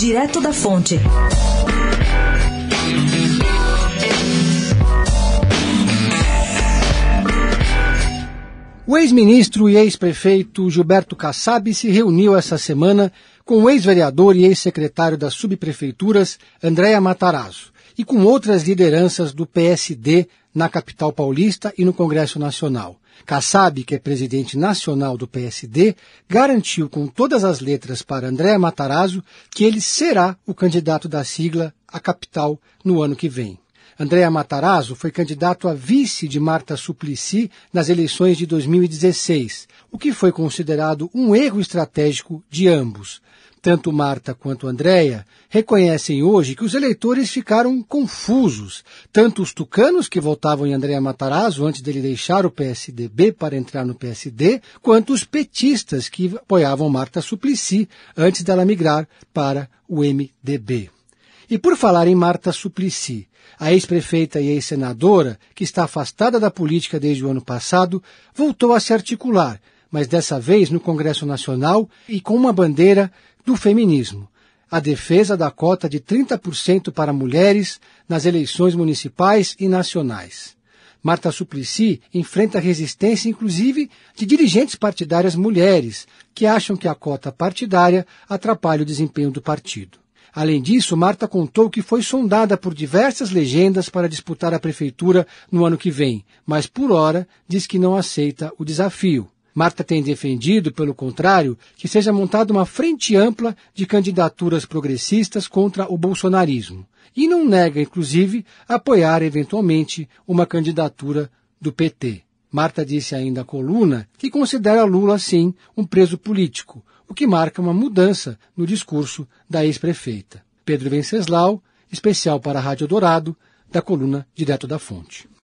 Direto da Fonte. O ex-ministro e ex-prefeito Gilberto Kassab se reuniu essa semana com o ex-vereador e ex-secretário das subprefeituras Andréa Matarazzo e com outras lideranças do PSD na capital paulista e no Congresso Nacional. Kassab, que é presidente nacional do PSD, garantiu com todas as letras para Andréa Matarazzo que ele será o candidato da sigla à capital no ano que vem. Andréa Matarazzo foi candidato a vice de Marta Suplicy nas eleições de 2016, o que foi considerado um erro estratégico de ambos. Tanto Marta quanto Andréia reconhecem hoje que os eleitores ficaram confusos, tanto os tucanos que votavam em Andréa Matarazzo antes dele deixar o PSDB para entrar no PSD, quanto os petistas que apoiavam Marta Suplicy antes dela migrar para o MDB. E por falar em Marta Suplicy, a ex-prefeita e ex-senadora, que está afastada da política desde o ano passado, voltou a se articular, mas dessa vez no Congresso Nacional e com uma bandeira do feminismo, a defesa da cota de 30% para mulheres nas eleições municipais e nacionais. Marta Suplicy enfrenta resistência, inclusive, de dirigentes partidárias mulheres, que acham que a cota partidária atrapalha o desempenho do partido. Além disso, Marta contou que foi sondada por diversas legendas para disputar a prefeitura no ano que vem, mas por hora diz que não aceita o desafio. Marta tem defendido, pelo contrário, que seja montada uma frente ampla de candidaturas progressistas contra o bolsonarismo. E não nega, inclusive, apoiar eventualmente uma candidatura do PT. Marta disse ainda à coluna que considera Lula, sim, um preso político, o que marca uma mudança no discurso da ex-prefeita. Pedro Venceslau, especial para a Rádio Dourado, da coluna Direto da Fonte.